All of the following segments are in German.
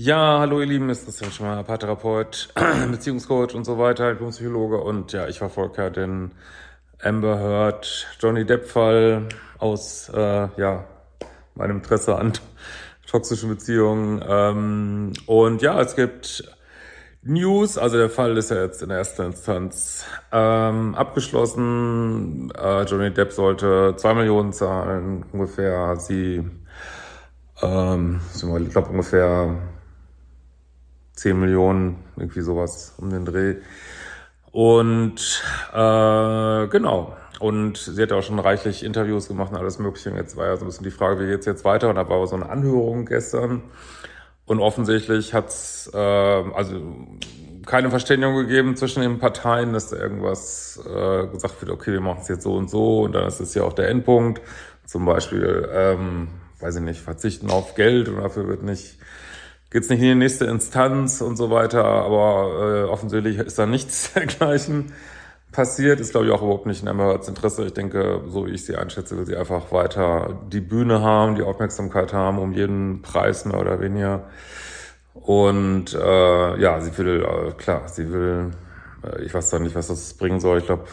Ja, hallo ihr Lieben, ist Christian Schmeier, Paartherapeut, Beziehungscoach und so weiter, Psychologe und ja, ich verfolge ja den Amber Heard Johnny Depp-Fall aus äh, ja, meinem Interesse an toxischen Beziehungen. Ähm, und ja, es gibt News, also der Fall ist ja jetzt in erster Instanz ähm, abgeschlossen. Äh, Johnny Depp sollte zwei Millionen zahlen, ungefähr sie, ähm, ich glaube ungefähr 10 Millionen, irgendwie sowas um den Dreh. Und äh, genau. Und sie hat auch schon reichlich Interviews gemacht und alles Mögliche. Und jetzt war ja so ein bisschen die Frage, wie geht's jetzt weiter? Und da war aber so eine Anhörung gestern. Und offensichtlich hat's äh, also keine Verständigung gegeben zwischen den Parteien, dass da irgendwas äh, gesagt wird, okay, wir machen es jetzt so und so und dann ist es ja auch der Endpunkt. Zum Beispiel, ähm, weiß ich nicht, verzichten auf Geld und dafür wird nicht geht's nicht in die nächste Instanz und so weiter, aber äh, offensichtlich ist da nichts dergleichen passiert. Ist, glaube ich, auch überhaupt nicht in Amberhards Interesse. Ich denke, so wie ich sie einschätze, will sie einfach weiter die Bühne haben, die Aufmerksamkeit haben, um jeden Preis mehr oder weniger. Und äh, ja, sie will, äh, klar, sie will, äh, ich weiß doch nicht, was das bringen soll. Ich glaube,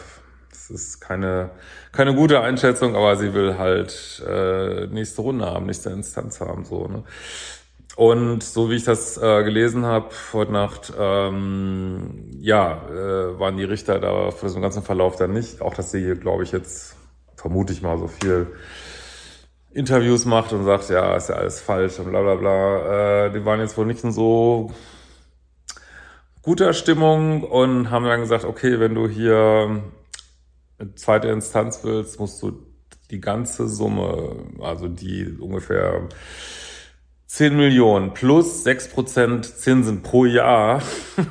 das ist keine, keine gute Einschätzung, aber sie will halt äh, nächste Runde haben, nächste Instanz haben. so. Ne? Und so wie ich das äh, gelesen habe heute Nacht, ähm, ja, äh, waren die Richter da für einen ganzen Verlauf dann nicht. Auch dass sie hier, glaube ich, jetzt vermute ich mal so viel Interviews macht und sagt, ja, ist ja alles falsch und bla bla bla. Äh, die waren jetzt wohl nicht in so guter Stimmung und haben dann gesagt, okay, wenn du hier eine zweite Instanz willst, musst du die ganze Summe, also die ungefähr 10 Millionen plus 6% Zinsen pro Jahr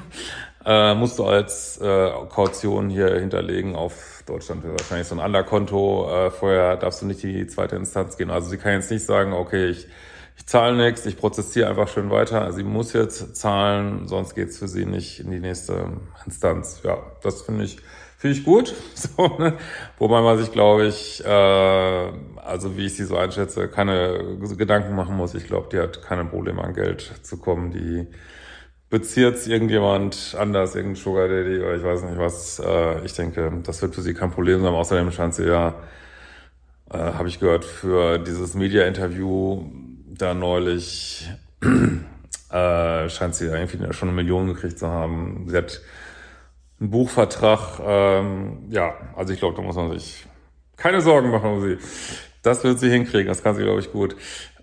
äh, musst du als äh, Kaution hier hinterlegen auf Deutschland wahrscheinlich so ein Anderkonto. Äh, vorher darfst du nicht die zweite Instanz gehen. Also sie kann jetzt nicht sagen, okay, ich, ich zahle nichts, ich prozessiere einfach schön weiter. Sie muss jetzt zahlen, sonst geht's für sie nicht in die nächste Instanz. Ja, das finde ich Finde ich gut. So, ne? Wobei man sich, glaube ich, äh, also wie ich sie so einschätze, keine Gedanken machen muss. Ich glaube, die hat keine Probleme an Geld zu kommen. Die bezieht irgendjemand anders, irgendein Sugar Daddy oder ich weiß nicht was. Äh, ich denke, das wird für sie kein Problem sein. Außerdem scheint sie ja, äh, habe ich gehört, für dieses Media-Interview da neulich äh, scheint sie irgendwie schon eine Million gekriegt zu haben. Sie hat ein Buchvertrag, ähm, ja, also ich glaube, da muss man sich keine Sorgen machen um sie. Das wird sie hinkriegen, das kann sie, glaube ich, gut.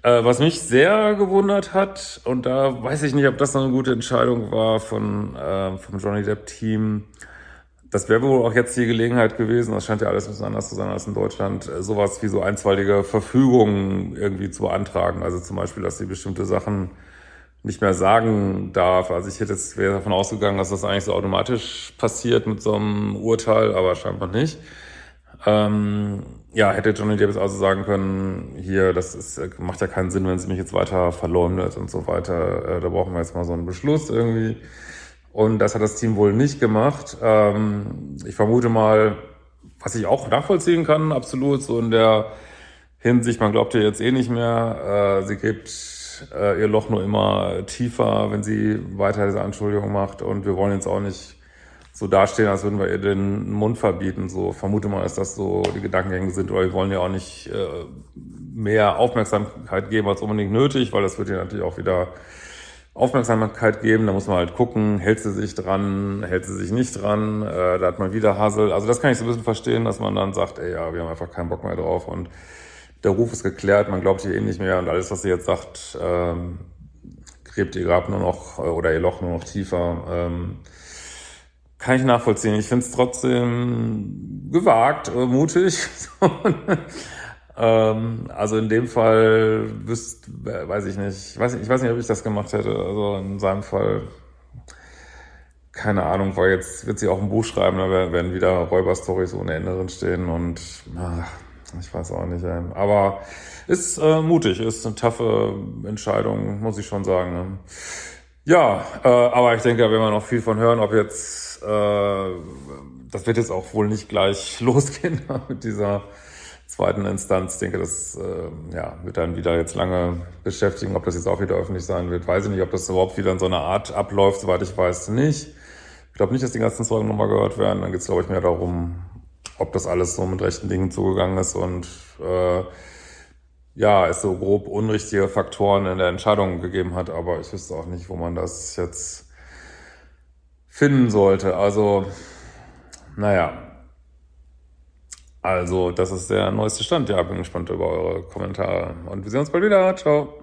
Äh, was mich sehr gewundert hat, und da weiß ich nicht, ob das noch eine gute Entscheidung war von, äh, vom Johnny Depp-Team, das wäre wohl auch jetzt die Gelegenheit gewesen, das scheint ja alles ein bisschen anders zu sein als in Deutschland, äh, sowas wie so einstweilige Verfügungen irgendwie zu beantragen. Also zum Beispiel, dass sie bestimmte Sachen nicht mehr sagen darf. Also ich hätte jetzt wäre davon ausgegangen, dass das eigentlich so automatisch passiert mit so einem Urteil, aber scheinbar nicht. Ähm, ja, hätte Johnny Depp also sagen können, hier, das ist, macht ja keinen Sinn, wenn sie mich jetzt weiter verleumdet und so weiter. Äh, da brauchen wir jetzt mal so einen Beschluss irgendwie. Und das hat das Team wohl nicht gemacht. Ähm, ich vermute mal, was ich auch nachvollziehen kann, absolut, so in der Hinsicht, man glaubt ihr jetzt eh nicht mehr. Äh, sie gibt äh, ihr Loch nur immer tiefer, wenn sie weiter diese Anschuldigung macht. Und wir wollen jetzt auch nicht so dastehen, als würden wir ihr den Mund verbieten. So vermute mal, dass das so die Gedankengänge sind. Oder wir wollen ja auch nicht äh, mehr Aufmerksamkeit geben als unbedingt nötig, weil das wird ihr natürlich auch wieder Aufmerksamkeit geben. Da muss man halt gucken, hält sie sich dran, hält sie sich nicht dran. Äh, da hat man wieder Hassel. Also das kann ich so ein bisschen verstehen, dass man dann sagt, ey, ja, wir haben einfach keinen Bock mehr drauf und der Ruf ist geklärt, man glaubt ihr eh nicht mehr und alles, was sie jetzt sagt, ähm, gräbt ihr Grab nur noch äh, oder ihr Loch nur noch tiefer. Ähm, kann ich nachvollziehen. Ich finde es trotzdem gewagt, äh, mutig. ähm, also in dem Fall wüsst, weiß ich nicht, ich weiß, ich weiß nicht, ob ich das gemacht hätte. Also in seinem Fall, keine Ahnung, weil jetzt wird sie auch ein Buch schreiben, da werden wieder Räuberstories ohne Ende drin stehen und ach, ich weiß auch nicht. Ey. Aber ist äh, mutig, ist eine taffe Entscheidung, muss ich schon sagen. Ne? Ja, äh, aber ich denke, da werden wir noch viel von hören, ob jetzt, äh, das wird jetzt auch wohl nicht gleich losgehen mit dieser zweiten Instanz. Ich denke, das äh, ja, wird dann wieder jetzt lange beschäftigen. Ob das jetzt auch wieder öffentlich sein wird, weiß ich nicht. Ob das überhaupt wieder in so einer Art abläuft, soweit ich weiß, nicht. Ich glaube nicht, dass die ganzen Zeugen nochmal gehört werden. Dann geht es, glaube ich, mehr darum, ob das alles so mit rechten Dingen zugegangen ist und äh, ja, es so grob unrichtige Faktoren in der Entscheidung gegeben hat. Aber ich wüsste auch nicht, wo man das jetzt finden sollte. Also, naja, also, das ist der neueste Stand. Ja, bin gespannt über eure Kommentare. Und wir sehen uns bald wieder. Ciao.